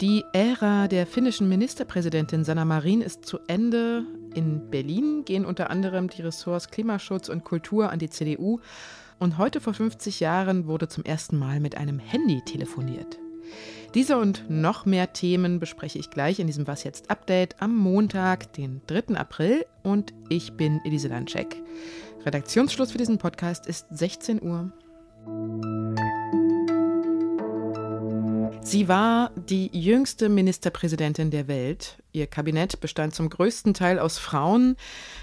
Die Ära der finnischen Ministerpräsidentin Sanna Marin ist zu Ende. In Berlin gehen unter anderem die Ressorts Klimaschutz und Kultur an die CDU. Und heute vor 50 Jahren wurde zum ersten Mal mit einem Handy telefoniert. Diese und noch mehr Themen bespreche ich gleich in diesem Was jetzt Update am Montag, den 3. April. Und ich bin Elise Landscheck. Redaktionsschluss für diesen Podcast ist 16 Uhr. Sie war die jüngste Ministerpräsidentin der Welt. Ihr Kabinett bestand zum größten Teil aus Frauen.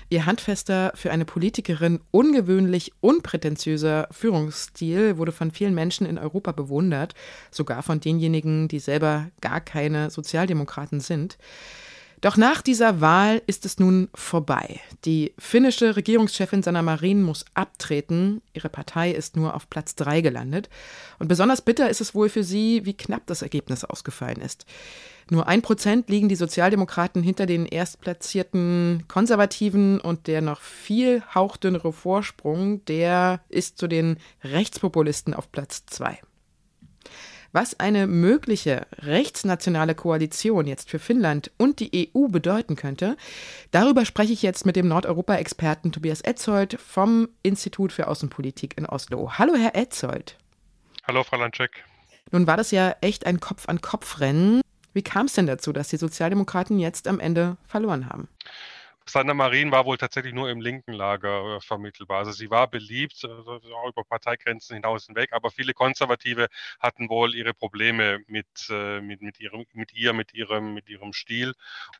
Ihr handfester, für eine Politikerin ungewöhnlich unprätentiöser Führungsstil wurde von vielen Menschen in Europa bewundert, sogar von denjenigen, die selber gar keine Sozialdemokraten sind. Doch nach dieser Wahl ist es nun vorbei. Die finnische Regierungschefin Sanna Marin muss abtreten. Ihre Partei ist nur auf Platz drei gelandet. Und besonders bitter ist es wohl für sie, wie knapp das Ergebnis ausgefallen ist. Nur ein Prozent liegen die Sozialdemokraten hinter den erstplatzierten Konservativen und der noch viel hauchdünnere Vorsprung, der ist zu den Rechtspopulisten auf Platz zwei. Was eine mögliche rechtsnationale Koalition jetzt für Finnland und die EU bedeuten könnte, darüber spreche ich jetzt mit dem Nordeuropa-Experten Tobias Etzold vom Institut für Außenpolitik in Oslo. Hallo, Herr Etzold. Hallo, Frau Landcheck. Nun war das ja echt ein Kopf-an-Kopf-Rennen. Wie kam es denn dazu, dass die Sozialdemokraten jetzt am Ende verloren haben? Sanna Marin war wohl tatsächlich nur im linken Lager äh, vermittelbar. Also sie war beliebt, äh, auch über Parteigrenzen hinaus hinweg, aber viele Konservative hatten wohl ihre Probleme mit, äh, mit, mit, ihrem, mit ihr, mit ihrem, mit ihrem Stil.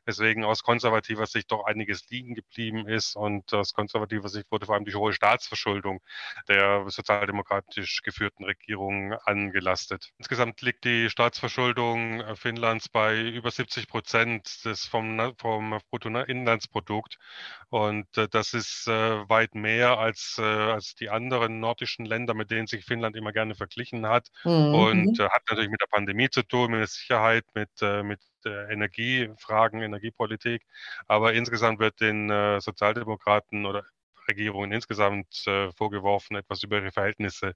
Deswegen aus konservativer Sicht doch einiges liegen geblieben ist und aus konservativer Sicht wurde vor allem die hohe Staatsverschuldung der sozialdemokratisch geführten Regierung angelastet. Insgesamt liegt die Staatsverschuldung Finnlands bei über 70 Prozent des vom, vom Bruttoinlandsprodukt. Produkt. Und äh, das ist äh, weit mehr als, äh, als die anderen nordischen Länder, mit denen sich Finnland immer gerne verglichen hat. Mhm. Und äh, hat natürlich mit der Pandemie zu tun, mit der Sicherheit, mit, äh, mit Energiefragen, Energiepolitik. Aber insgesamt wird den äh, Sozialdemokraten oder Regierungen insgesamt äh, vorgeworfen, etwas über ihre Verhältnisse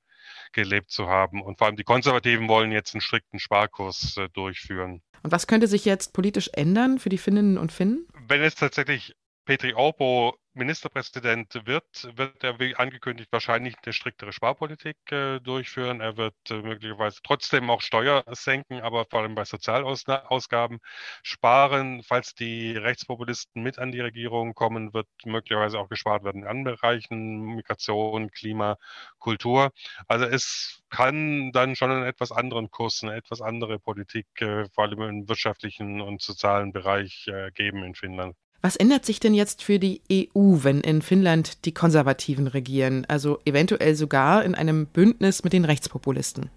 gelebt zu haben. Und vor allem die Konservativen wollen jetzt einen strikten Sparkurs äh, durchführen. Und was könnte sich jetzt politisch ändern für die Finninnen und Finnen? Wenn es tatsächlich Petri Orpo Ministerpräsident wird, wird er wie angekündigt wahrscheinlich eine striktere Sparpolitik äh, durchführen. Er wird äh, möglicherweise trotzdem auch Steuer senken, aber vor allem bei Sozialausgaben sparen. Falls die Rechtspopulisten mit an die Regierung kommen, wird möglicherweise auch gespart werden in anderen Bereichen, Migration, Klima, Kultur. Also es kann dann schon einen etwas anderen Kurs, eine etwas andere Politik, äh, vor allem im wirtschaftlichen und sozialen Bereich äh, geben in Finnland. Was ändert sich denn jetzt für die EU, wenn in Finnland die Konservativen regieren, also eventuell sogar in einem Bündnis mit den Rechtspopulisten?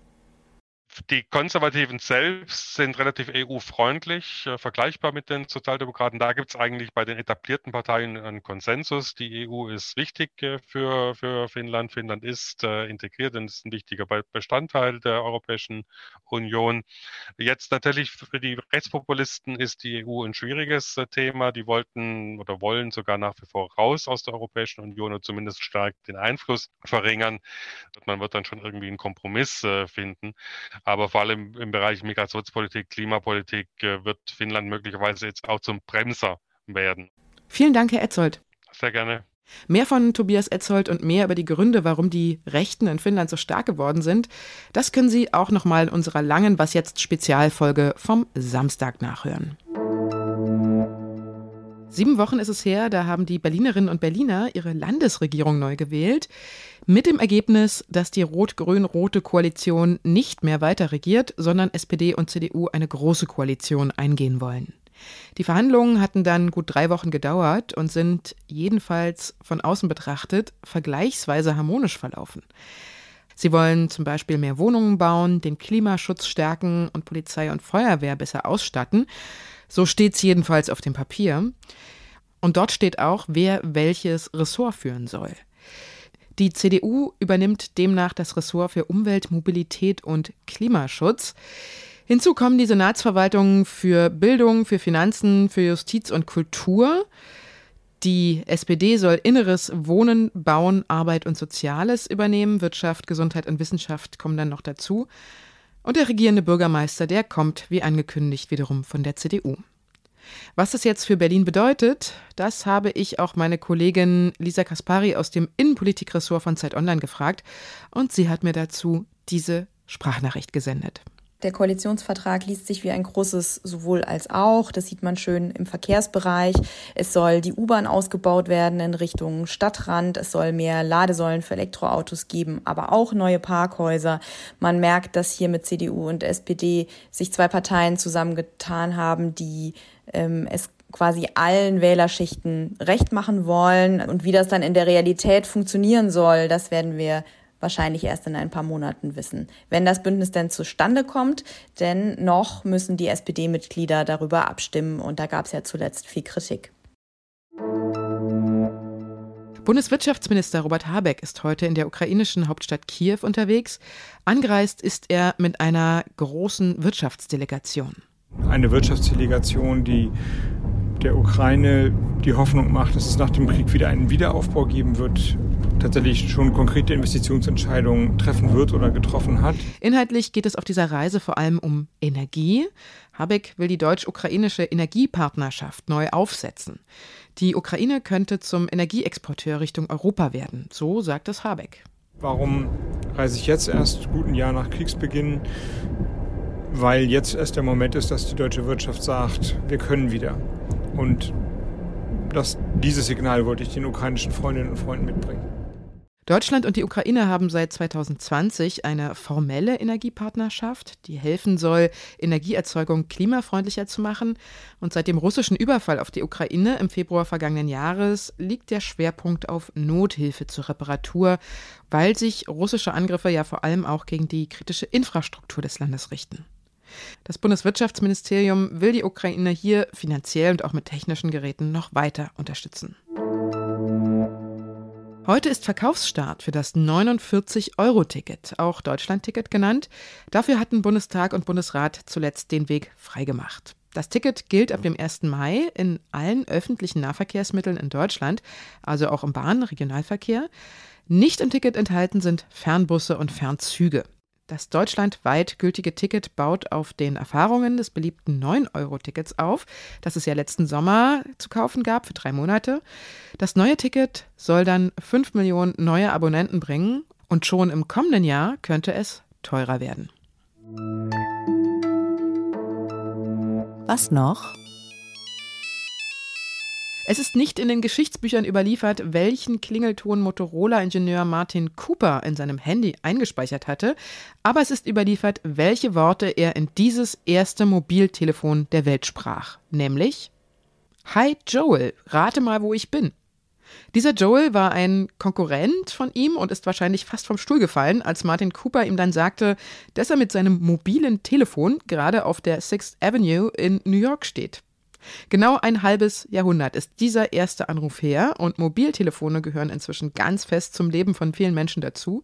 Die Konservativen selbst sind relativ EU-freundlich, äh, vergleichbar mit den Sozialdemokraten. Da gibt es eigentlich bei den etablierten Parteien einen Konsensus. Die EU ist wichtig äh, für, für Finnland. Finnland ist äh, integriert und ist ein wichtiger Bestandteil der Europäischen Union. Jetzt natürlich für die Rechtspopulisten ist die EU ein schwieriges äh, Thema. Die wollten oder wollen sogar nach wie vor raus aus der Europäischen Union oder zumindest stark den Einfluss verringern. Man wird dann schon irgendwie einen Kompromiss äh, finden. Aber vor allem im Bereich Migrationspolitik, Klimapolitik äh, wird Finnland möglicherweise jetzt auch zum Bremser werden. Vielen Dank, Herr Etzold. Sehr gerne. Mehr von Tobias Etzold und mehr über die Gründe, warum die Rechten in Finnland so stark geworden sind, das können Sie auch nochmal in unserer langen Was jetzt Spezialfolge vom Samstag nachhören. Sieben Wochen ist es her, da haben die Berlinerinnen und Berliner ihre Landesregierung neu gewählt. Mit dem Ergebnis, dass die rot-grün-rote Koalition nicht mehr weiter regiert, sondern SPD und CDU eine große Koalition eingehen wollen. Die Verhandlungen hatten dann gut drei Wochen gedauert und sind jedenfalls von außen betrachtet vergleichsweise harmonisch verlaufen. Sie wollen zum Beispiel mehr Wohnungen bauen, den Klimaschutz stärken und Polizei und Feuerwehr besser ausstatten. So steht es jedenfalls auf dem Papier. Und dort steht auch, wer welches Ressort führen soll. Die CDU übernimmt demnach das Ressort für Umwelt, Mobilität und Klimaschutz. Hinzu kommen die Senatsverwaltungen für Bildung, für Finanzen, für Justiz und Kultur. Die SPD soll Inneres, Wohnen, Bauen, Arbeit und Soziales übernehmen. Wirtschaft, Gesundheit und Wissenschaft kommen dann noch dazu. Und der regierende Bürgermeister, der kommt, wie angekündigt, wiederum von der CDU. Was das jetzt für Berlin bedeutet, das habe ich auch meine Kollegin Lisa Kaspari aus dem Innenpolitikressort von Zeit Online gefragt und sie hat mir dazu diese Sprachnachricht gesendet. Der Koalitionsvertrag liest sich wie ein großes sowohl als auch. Das sieht man schön im Verkehrsbereich. Es soll die U-Bahn ausgebaut werden in Richtung Stadtrand. Es soll mehr Ladesäulen für Elektroautos geben, aber auch neue Parkhäuser. Man merkt, dass hier mit CDU und SPD sich zwei Parteien zusammengetan haben, die ähm, es quasi allen Wählerschichten recht machen wollen. Und wie das dann in der Realität funktionieren soll, das werden wir wahrscheinlich erst in ein paar Monaten wissen. Wenn das Bündnis denn zustande kommt, denn noch müssen die SPD-Mitglieder darüber abstimmen und da gab es ja zuletzt viel Kritik. Bundeswirtschaftsminister Robert Habeck ist heute in der ukrainischen Hauptstadt Kiew unterwegs. Angereist ist er mit einer großen Wirtschaftsdelegation. Eine Wirtschaftsdelegation, die der Ukraine die Hoffnung macht, dass es nach dem Krieg wieder einen Wiederaufbau geben wird, tatsächlich schon konkrete Investitionsentscheidungen treffen wird oder getroffen hat. Inhaltlich geht es auf dieser Reise vor allem um Energie. Habeck will die deutsch-ukrainische Energiepartnerschaft neu aufsetzen. Die Ukraine könnte zum Energieexporteur Richtung Europa werden, so sagt es Habeck. Warum reise ich jetzt erst guten Jahr nach Kriegsbeginn? Weil jetzt erst der Moment ist, dass die deutsche Wirtschaft sagt, wir können wieder. Und das, dieses Signal wollte ich den ukrainischen Freundinnen und Freunden mitbringen. Deutschland und die Ukraine haben seit 2020 eine formelle Energiepartnerschaft, die helfen soll, Energieerzeugung klimafreundlicher zu machen. Und seit dem russischen Überfall auf die Ukraine im Februar vergangenen Jahres liegt der Schwerpunkt auf Nothilfe zur Reparatur, weil sich russische Angriffe ja vor allem auch gegen die kritische Infrastruktur des Landes richten. Das Bundeswirtschaftsministerium will die Ukraine hier finanziell und auch mit technischen Geräten noch weiter unterstützen. Heute ist Verkaufsstart für das 49-Euro-Ticket, auch Deutschland-Ticket genannt. Dafür hatten Bundestag und Bundesrat zuletzt den Weg freigemacht. Das Ticket gilt ab dem 1. Mai in allen öffentlichen Nahverkehrsmitteln in Deutschland, also auch im Bahn-, Regionalverkehr. Nicht im Ticket enthalten sind Fernbusse und Fernzüge. Das deutschlandweit gültige Ticket baut auf den Erfahrungen des beliebten 9-Euro-Tickets auf, das es ja letzten Sommer zu kaufen gab für drei Monate. Das neue Ticket soll dann 5 Millionen neue Abonnenten bringen und schon im kommenden Jahr könnte es teurer werden. Was noch? Es ist nicht in den Geschichtsbüchern überliefert, welchen Klingelton Motorola-Ingenieur Martin Cooper in seinem Handy eingespeichert hatte, aber es ist überliefert, welche Worte er in dieses erste Mobiltelefon der Welt sprach, nämlich Hi Joel, rate mal, wo ich bin. Dieser Joel war ein Konkurrent von ihm und ist wahrscheinlich fast vom Stuhl gefallen, als Martin Cooper ihm dann sagte, dass er mit seinem mobilen Telefon gerade auf der Sixth Avenue in New York steht. Genau ein halbes Jahrhundert ist dieser erste Anruf her und Mobiltelefone gehören inzwischen ganz fest zum Leben von vielen Menschen dazu.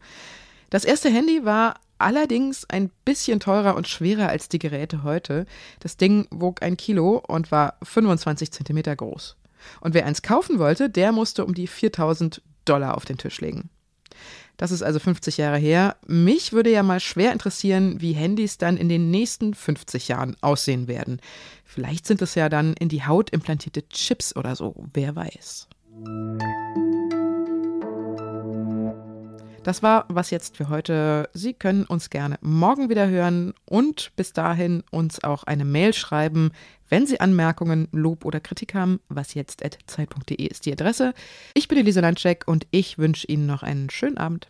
Das erste Handy war allerdings ein bisschen teurer und schwerer als die Geräte heute. Das Ding wog ein Kilo und war 25 Zentimeter groß. Und wer eins kaufen wollte, der musste um die 4000 Dollar auf den Tisch legen. Das ist also 50 Jahre her. Mich würde ja mal schwer interessieren, wie Handys dann in den nächsten 50 Jahren aussehen werden. Vielleicht sind es ja dann in die Haut implantierte Chips oder so, wer weiß. Das war was jetzt für heute. Sie können uns gerne morgen wieder hören und bis dahin uns auch eine Mail schreiben, wenn Sie Anmerkungen, Lob oder Kritik haben. Was jetzt zeit.de ist die Adresse. Ich bin Elisa Landscheck und ich wünsche Ihnen noch einen schönen Abend.